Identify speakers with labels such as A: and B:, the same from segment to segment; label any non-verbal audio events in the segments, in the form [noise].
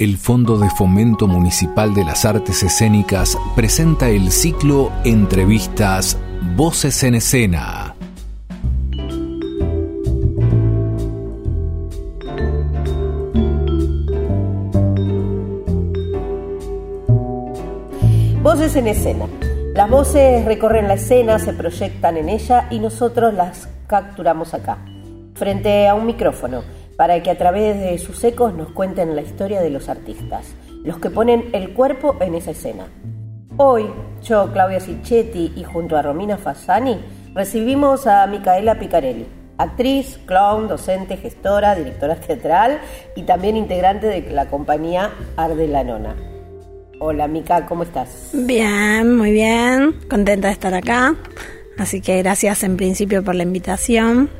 A: El Fondo de Fomento Municipal de las Artes Escénicas presenta el ciclo Entrevistas Voces en Escena.
B: Voces en Escena. Las voces recorren la escena, se proyectan en ella y nosotros las capturamos acá, frente a un micrófono para que a través de sus ecos nos cuenten la historia de los artistas, los que ponen el cuerpo en esa escena. Hoy, yo, Claudia Sicchetti y junto a Romina Fassani, recibimos a Micaela Picarelli, actriz, clown, docente, gestora, directora teatral y también integrante de la compañía Arde la Nona. Hola Mica, ¿cómo estás?
C: Bien, muy bien, contenta de estar acá. Así que gracias en principio por la invitación.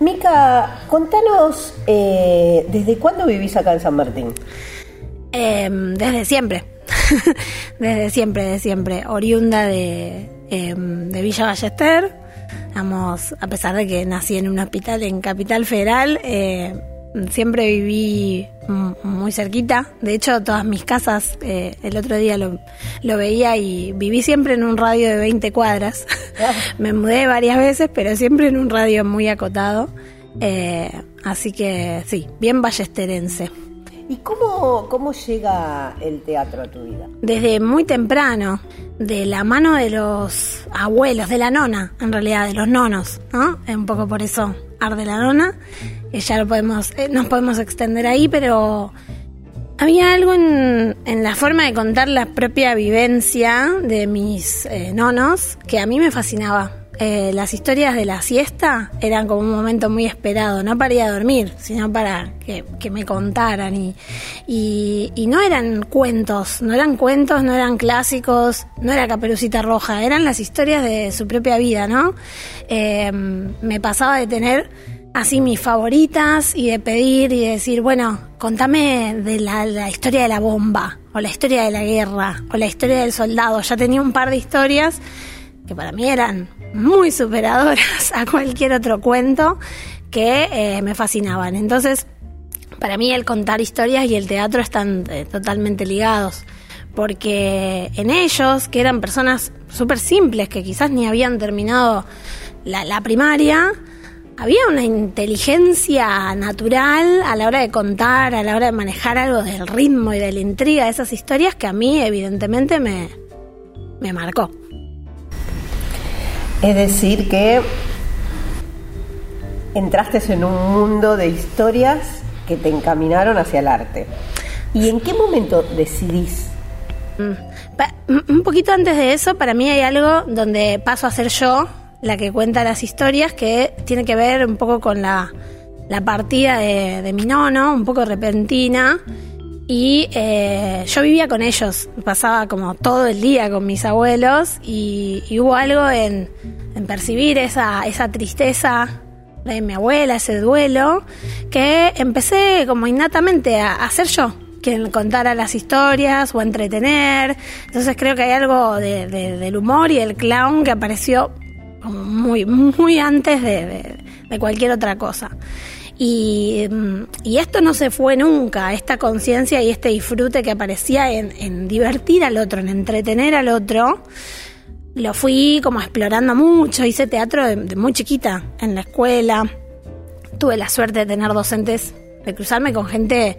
B: Mica, contanos, eh, ¿desde cuándo vivís acá en San Martín?
C: Em, desde siempre, [laughs] desde siempre, desde siempre. Oriunda de, em, de Villa Ballester. Vamos, a pesar de que nací en un hospital en Capital Federal, eh, siempre viví muy cerquita. De hecho, todas mis casas, eh, el otro día lo, lo, veía y viví siempre en un radio de 20 cuadras. [laughs] Me mudé varias veces, pero siempre en un radio muy acotado. Eh, así que sí, bien ballesterense.
B: ¿Y cómo, cómo llega el teatro a tu vida?
C: Desde muy temprano, de la mano de los abuelos, de la nona, en realidad, de los nonos, ¿no? Un poco por eso arde la nona. ya lo podemos, eh, nos podemos extender ahí, pero había algo en, en, la forma de contar la propia vivencia de mis eh, nonos que a mí me fascinaba. Eh, las historias de la siesta eran como un momento muy esperado, no para ir a dormir, sino para que, me contaran. Y, no eran cuentos, no eran cuentos, no eran clásicos, no era caperucita roja, eran las historias de su propia vida, ¿no? me pasaba de tener así mis favoritas y de pedir y de decir, bueno, contame de la, historia de la bomba, o la historia de la guerra, o la historia del soldado. Ya tenía un par de historias que para mí eran muy superadoras [laughs] a cualquier otro cuento que eh, me fascinaban. Entonces, para mí el contar historias y el teatro están eh, totalmente ligados. Porque en ellos, que eran personas súper simples, que quizás ni habían terminado la primaria, había una inteligencia natural a la hora de contar, a la hora de manejar algo del ritmo y de la intriga de esas historias que a mí evidentemente me, me marcó.
B: Es decir, que entraste en un mundo de historias que te encaminaron hacia el arte. ¿Y en qué momento decidís?
C: Mm, un poquito antes de eso, para mí hay algo donde paso a ser yo la que cuenta las historias, que tiene que ver un poco con la, partida de, mi nono, un poco repentina. Y eh, yo vivía con ellos, pasaba como todo el día con mis abuelos y, hubo algo en, percibir esa, esa tristeza de mi abuela, ese duelo, que empecé como innatamente a, hacer yo, quien contara las historias o a entretener. Entonces creo que hay algo del humor y el clown que apareció muy, muy antes de, cualquier otra cosa. Y, esto no se fue nunca, esta conciencia y este disfrute que aparecía en, divertir al otro, en entretener al otro. Lo fui como explorando mucho, hice teatro de, muy chiquita en la escuela. Tuve la suerte de tener docentes, de cruzarme con gente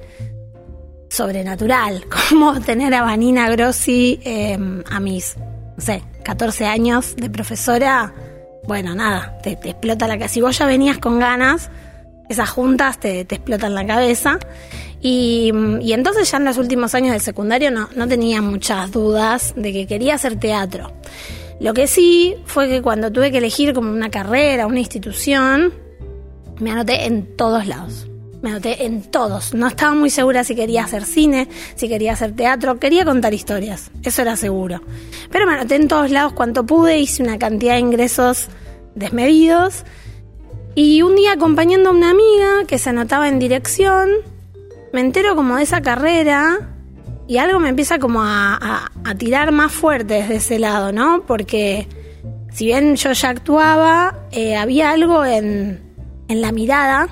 C: sobrenatural, [laughs] como tener a Vanina Grossi eh, a mis, sé, 14 años de profesora bueno, nada, te, explota la cabeza. Si vos ya venías con ganas, esas juntas te, explotan la cabeza. Y, y, entonces ya en los últimos años del secundario no, no tenía muchas dudas de que quería hacer teatro. Lo que sí fue que cuando tuve que elegir como una carrera, una institución, me anoté en todos lados. Me anoté en todos. No estaba muy segura si quería hacer cine, si quería hacer teatro, quería contar historias. Eso era seguro. Pero me anoté en todos lados cuanto pude, hice una cantidad de ingresos desmedidos. Y un día acompañando a una amiga que se anotaba en dirección, me entero como de esa carrera y algo me empieza como a, tirar más fuerte desde ese lado, ¿no? Porque si bien yo ya actuaba, eh, había algo en, en la mirada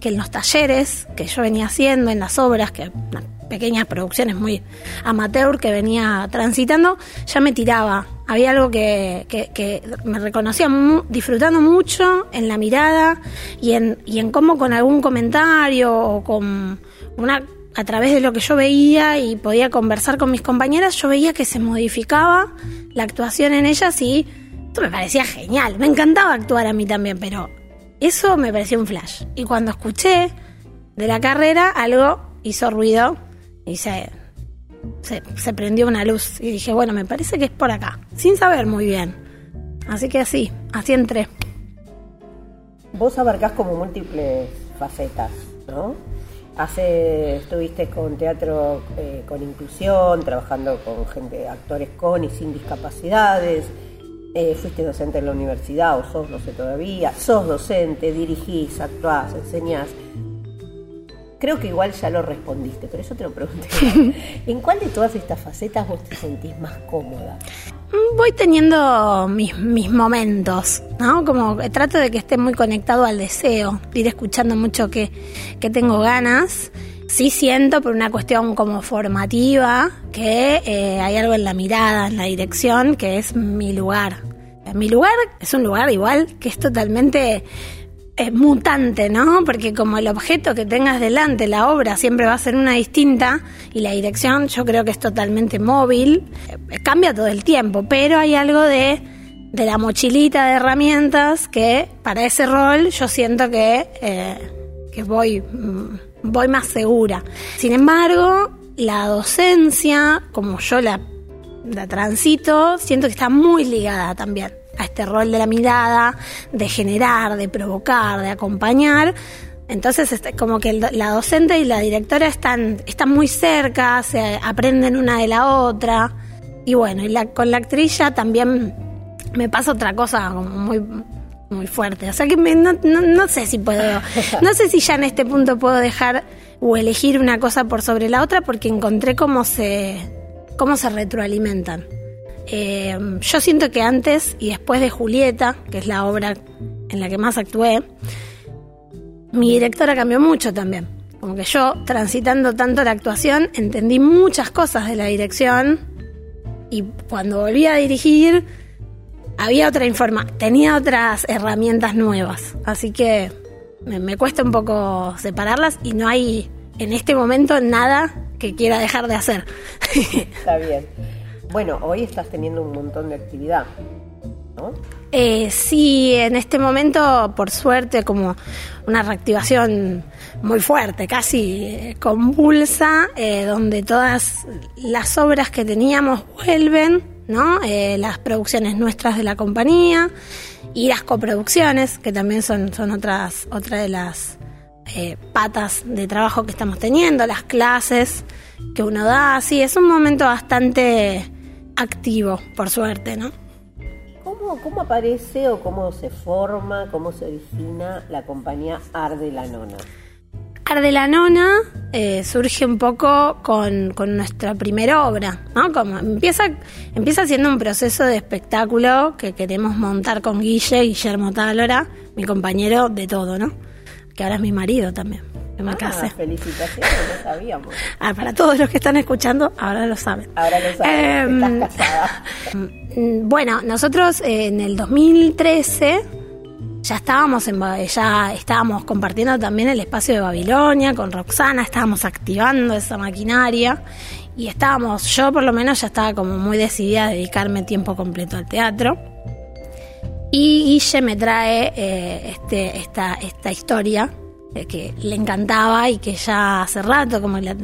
C: que en los talleres que yo venía haciendo, en las obras, que pequeñas producciones muy amateur que venía transitando, ya me tiraba. Había algo que, me reconocía disfrutando mucho en la mirada y en, cómo con algún comentario o con una a través de lo que yo veía y podía conversar con mis compañeras, yo veía que se modificaba la actuación en ellas y esto me parecía genial. Me encantaba actuar a mí también, pero eso me pareció un flash. Y cuando escuché de la carrera, algo hizo ruido y se, se, prendió una luz. Y dije, bueno, me parece que es por acá, sin saber muy bien. Así que así, así entré.
B: Vos abarcás como múltiples facetas, ¿no? Hace, estuviste con teatro eh, con inclusión, trabajando con gente, actores con y sin discapacidades, eh, fuiste docente en la universidad o sos, no sé todavía, sos docente, dirigís, actuás, enseñás. Creo que igual ya lo respondiste, pero yo te lo pregunté. [laughs] ¿En cuál de todas estas facetas vos te sentís más cómoda?
C: Mm, voy teniendo mis, mis momentos, ¿no? Como trato de que esté muy conectado al deseo, ir escuchando mucho que, que tengo ganas. Sí siento por una cuestión como formativa que eh, hay algo en la mirada, en la dirección, que es mi lugar. Mi lugar es un lugar igual que es totalmente mutante, ¿no? Porque como el objeto que tengas delante, la obra siempre va a ser una distinta y la dirección yo creo que es totalmente móvil, eh, cambia todo el tiempo, pero hay algo de, de la mochilita de herramientas que para ese rol yo siento que, eh, que voy, mm, voy más segura. Sin embargo, la docencia, como yo la, la transito, siento que está muy ligada también a este rol de la mirada, de generar, de provocar, de acompañar. Entonces, este, como que la docente y la directora están, están muy cerca, se aprenden una de la otra. Y bueno, y la, con la actriz ya también me pasa otra cosa muy, muy fuerte. O sea que no, no, sé si puedo, [laughs] no sé si ya en este punto puedo dejar o elegir una cosa por sobre la otra porque encontré cómo se, cómo se retroalimentan. Eh, yo siento que antes y después de Julieta, que es la obra en la que más actué, mi directora cambió mucho también. Como que yo, transitando tanto la actuación, entendí muchas cosas de la dirección y cuando volví a dirigir, había otra información, tenía otras herramientas nuevas. Así que me cuesta un poco separarlas y no hay en este momento nada que quiera dejar de hacer. [laughs]
B: Está bien. Bueno, hoy estás teniendo un montón de actividad, ¿no?
C: Eh, sí, en este momento, por suerte, como una reactivación muy fuerte, casi eh, convulsa, eh, donde todas las obras que teníamos vuelven, ¿no? las producciones nuestras de la compañía y las coproducciones, que también son, son otras, otra de las patas de trabajo que estamos teniendo, las clases que uno da, sí, es un momento bastante activo, por suerte, ¿no?
B: ¿Cómo, ¿Cómo, aparece o cómo se forma, cómo se origina la compañía Arde la Nona?
C: Arde la Nona eh, surge un poco con, nuestra primera obra, ¿no? Como empieza, empieza siendo un proceso de espectáculo que queremos montar con Guille, Guillermo Tálora, mi compañero de todo, ¿no? Que ahora es mi marido también me
B: ah, Felicitaciones, no sabíamos. [laughs]
C: Ah, para todos los que están escuchando, ahora lo saben.
B: Ahora lo saben, em, estás casada. [laughs]
C: Bueno, nosotros eh, en el 2013 ya estábamos en ya estábamos compartiendo también el espacio de Babilonia con Roxana, estábamos activando esa maquinaria y estábamos, yo por lo menos ya estaba como muy decidida a dedicarme tiempo completo al teatro. Y Guille me trae eh, este, esta, esta historia eh, que le encantaba y que ya hace rato como le,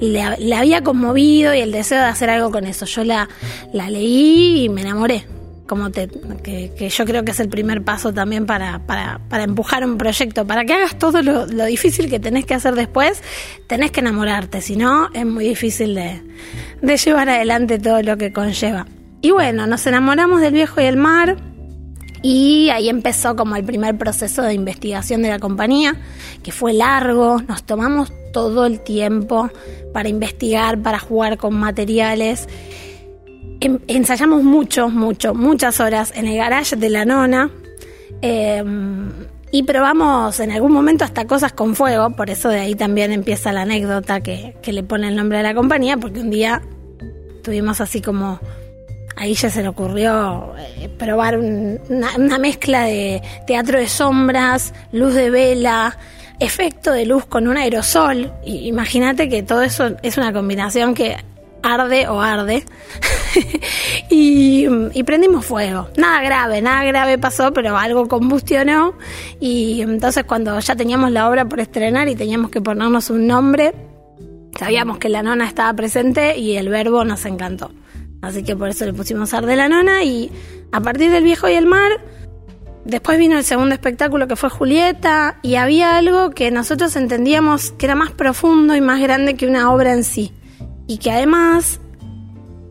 C: le, había conmovido y el deseo de hacer algo con eso. Yo la, la leí y me enamoré. Como te, que, que, yo creo que es el primer paso también para, para, para empujar un proyecto. Para que hagas todo lo, lo, difícil que tenés que hacer después, tenés que enamorarte. Si no, es muy difícil de, de llevar adelante todo lo que conlleva. Y bueno, nos enamoramos del viejo y el mar y ahí empezó como el primer proceso de investigación de la compañía, que fue largo, nos tomamos todo el tiempo para investigar, para jugar con materiales. Ensayamos mucho, mucho, muchas horas en el garage de la nona. Em, Y probamos en algún momento hasta cosas con fuego, por eso de ahí también empieza la anécdota que, que le pone el nombre de la compañía, porque un día tuvimos así como ahí ya se le ocurrió eh, probar una, mezcla de teatro de sombras, luz de vela, efecto de luz con un aerosol. Imagínate que todo eso es una combinación que arde o arde. [laughs] y, prendimos fuego. Nada grave, nada grave pasó, pero algo combustionó. Y entonces cuando ya teníamos la obra por estrenar y teníamos que ponernos un nombre, sabíamos que la nona estaba presente y el verbo nos encantó. Así que por eso le pusimos Arde la nona y a partir del viejo y el mar... Después vino el segundo espectáculo que fue Julieta y había algo que nosotros entendíamos que era más profundo y más grande que una obra en sí y que además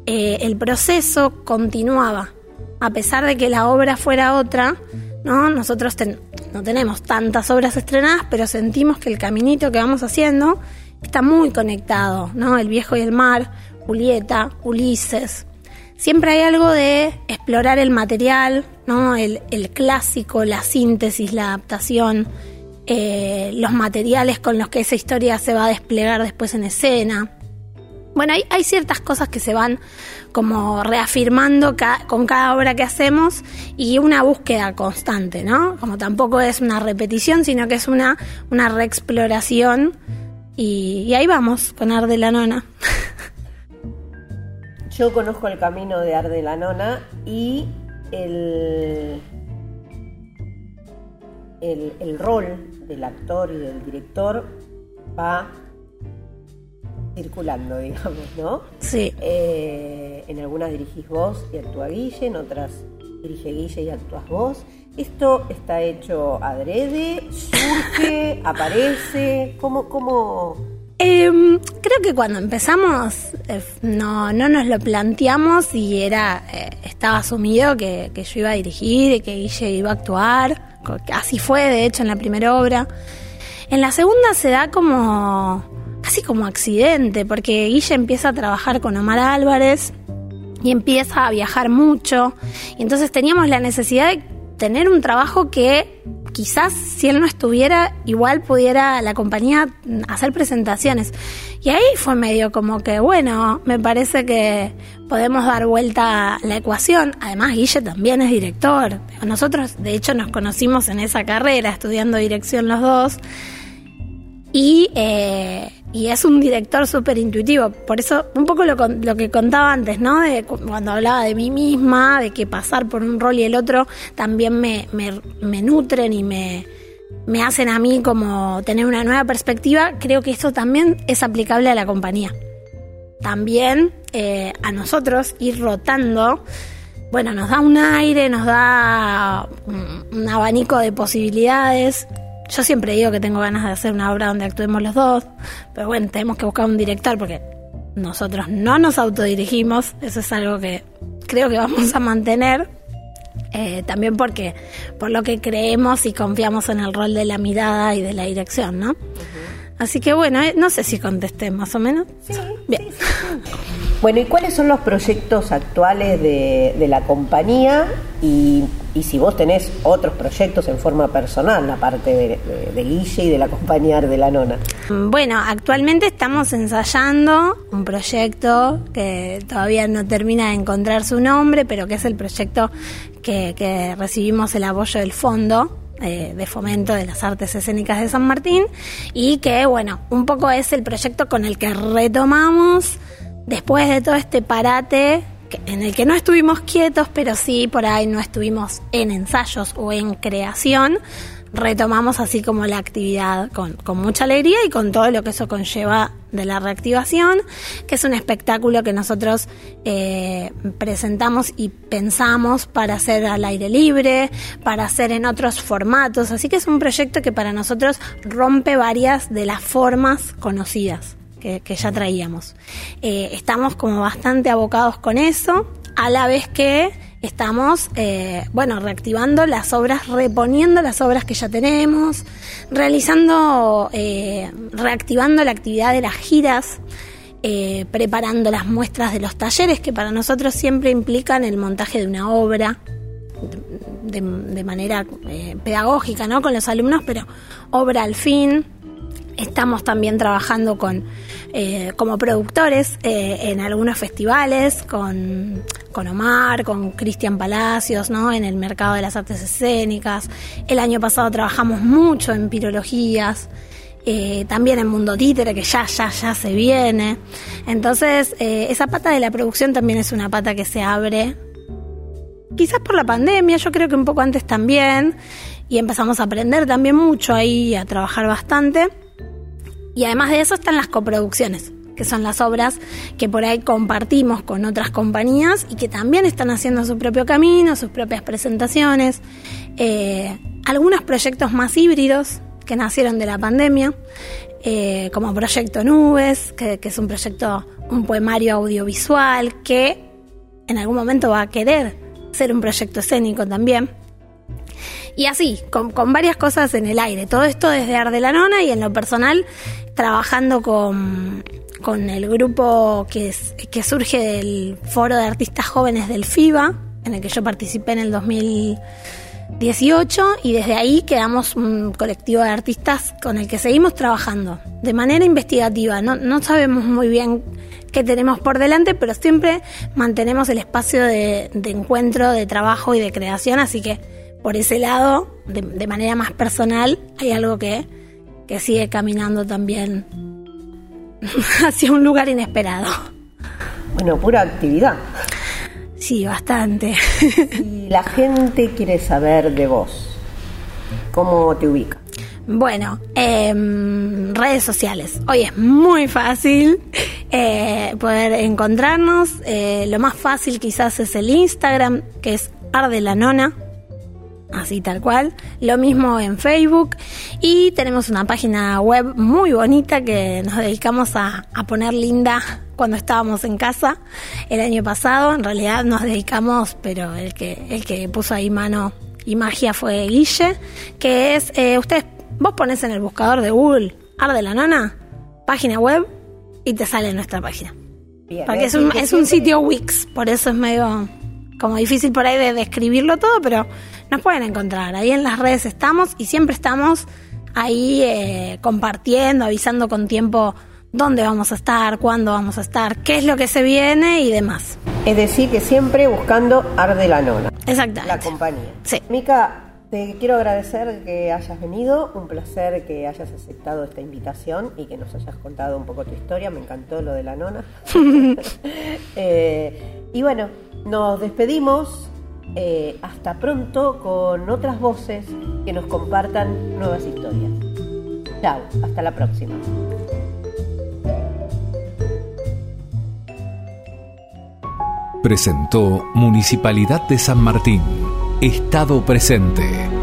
C: eh, el proceso continuaba. A pesar de que la obra fuera otra, ¿no? nosotros no tenemos tantas obras estrenadas, pero sentimos que el caminito que vamos haciendo está muy conectado, ¿no? El viejo y el mar, Julieta, Ulises. Siempre hay algo de explorar el material, ¿no? el, clásico, la síntesis, la adaptación, eh, los materiales con los que esa historia se va a desplegar después en escena. Bueno, hay, ciertas cosas que se van como reafirmando con cada obra que hacemos y una búsqueda constante, ¿no? Como tampoco es una repetición, sino que es una, una reexploración y, ahí vamos con Arde la Nona. [laughs]
B: Yo conozco el camino de Arde la Nona y el, el, el rol del actor y del director va circulando, [laughs] digamos, ¿no?
C: Sí.
B: Eh, en algunas dirigís vos y actúa Guille, en otras dirige Guille y actúas vos. ¿Esto está hecho adrede? ¿Surge? [laughs] ¿Aparece? ¿Cómo...? cómo...
C: Em, creo que cuando empezamos eh, no, no nos lo planteamos y era eh, estaba asumido que, que, yo iba a dirigir y que Guille iba a actuar. Así fue, de hecho, en la primera obra. En la segunda se da como casi como accidente, porque Guille empieza a trabajar con Omar Álvarez y empieza a viajar mucho. Y entonces teníamos la necesidad de tener un trabajo que quizás si él no estuviera, igual pudiera la compañía hacer presentaciones. Y ahí fue medio como que, bueno, me parece que podemos dar vuelta la ecuación. Además, Guille también es director. Nosotros, de hecho, nos conocimos en esa carrera, estudiando dirección los dos. Y eh, y es un director súper intuitivo. Por eso, un poco lo, lo, que contaba antes, ¿no? De cuando hablaba de mí misma, de que pasar por un rol y el otro también me, nutren y me, hacen a mí como tener una nueva perspectiva, creo que esto también es aplicable a la compañía. También eh, a nosotros ir rotando, bueno, nos da un aire, nos da un abanico de posibilidades yo siempre digo que tengo ganas de hacer una obra donde actuemos los dos, pero bueno, tenemos que buscar un director porque nosotros no nos autodirigimos, eso es algo que creo que vamos a mantener, eh, también porque por lo que creemos y confiamos en el rol de la mirada y de la dirección, ¿no? Así que bueno, eh, no sé si contesté más o menos.
B: Sí, bien. [laughs] Bueno, ¿y cuáles son los proyectos actuales de, la compañía? Y, si vos tenés otros proyectos en forma personal, aparte de, de, Guille y de la compañía de la Nona.
C: Bueno, actualmente estamos ensayando un proyecto que todavía no termina de encontrar su nombre, pero que es el proyecto que, que recibimos el apoyo del fondo de fomento de las artes escénicas de San Martín y que, bueno, un poco es el proyecto con el que retomamos después de todo este parate en el que no estuvimos quietos, pero sí por ahí no estuvimos en ensayos o en creación, retomamos así como la actividad con, mucha alegría y con todo lo que eso conlleva de la reactivación, que es un espectáculo que nosotros eh, presentamos y pensamos para hacer al aire libre, para hacer en otros formatos, así que es un proyecto que para nosotros rompe varias de las formas conocidas que, ya traíamos. Eh, estamos como bastante abocados con eso, a la vez que estamos, eh, bueno, reactivando las obras, reponiendo las obras que ya tenemos, realizando, eh, reactivando la actividad de las giras, preparando las muestras de los talleres que para nosotros siempre implican el montaje de una obra, de, manera eh, pedagógica, ¿no? Con los alumnos, pero obra al fin. Estamos también trabajando con eh, como productores eh, en algunos festivales, con, con Omar, con Cristian Palacios, ¿no? En el mercado de las artes escénicas. El año pasado trabajamos mucho en pirologías. Eh, también en Mundo Títere, que ya, ya, ya se viene. Entonces, esa pata de la producción también es una pata que se abre, quizás por la pandemia, yo creo que un poco antes también, y empezamos a aprender también mucho ahí, a trabajar bastante. Y además de eso están las coproducciones, que son las obras que por ahí compartimos con otras compañías y que también están haciendo su propio camino, sus propias presentaciones. Eh, algunos proyectos más híbridos que nacieron de la pandemia, eh, como Proyecto Nubes, que, es un proyecto, un poemario audiovisual que en algún momento va a querer ser un proyecto escénico también. Y así, con, varias cosas en el aire. Todo esto desde Arde la Nona y en lo personal trabajando con, el grupo que, que surge del Foro de Artistas Jóvenes del FIBA, en el que yo participé en el 2018 y desde ahí quedamos un colectivo de artistas con el que seguimos trabajando de manera investigativa. No, no sabemos muy bien qué tenemos por delante, pero siempre mantenemos el espacio de encuentro, de trabajo y de creación, así que por ese lado, de, manera más personal, hay algo que, que sigue caminando también [laughs] hacia un lugar inesperado.
B: Bueno, pura actividad.
C: Sí, bastante.
B: y la gente quiere saber de vos. ¿Cómo te ubica?
C: Bueno, eh, redes sociales. Hoy es muy fácil eh, poder encontrarnos. Eh, lo más fácil quizás es el Instagram, que es Arde la Nona así tal cual. Lo mismo en Facebook y tenemos una página web muy bonita que nos dedicamos a, poner linda cuando estábamos en casa el año pasado. En realidad nos dedicamos, pero el que, el que puso ahí mano y magia fue Guille, que es, eh, ustedes, vos pones en el buscador de Google Arde la Nona, página web y te sale nuestra página. Porque es un, es un sitio Wix, por eso es medio como difícil por ahí de describirlo todo, pero nos pueden encontrar. Ahí en las redes estamos y siempre estamos ahí eh, compartiendo, avisando con tiempo dónde vamos a estar, cuándo vamos a estar, qué es lo que se viene y demás.
B: Es decir, que siempre buscando Arde la Nona.
C: Exactamente.
B: La compañía.
C: Sí.
B: Mica, te quiero agradecer que hayas venido, un placer que hayas aceptado esta invitación y que nos hayas contado un poco tu historia, me encantó lo de la nona. [laughs] Eh, y bueno, nos despedimos, eh, hasta pronto con otras voces que nos compartan nuevas historias. Chao, hasta la próxima.
A: Presentó Municipalidad de San Martín. Estado presente.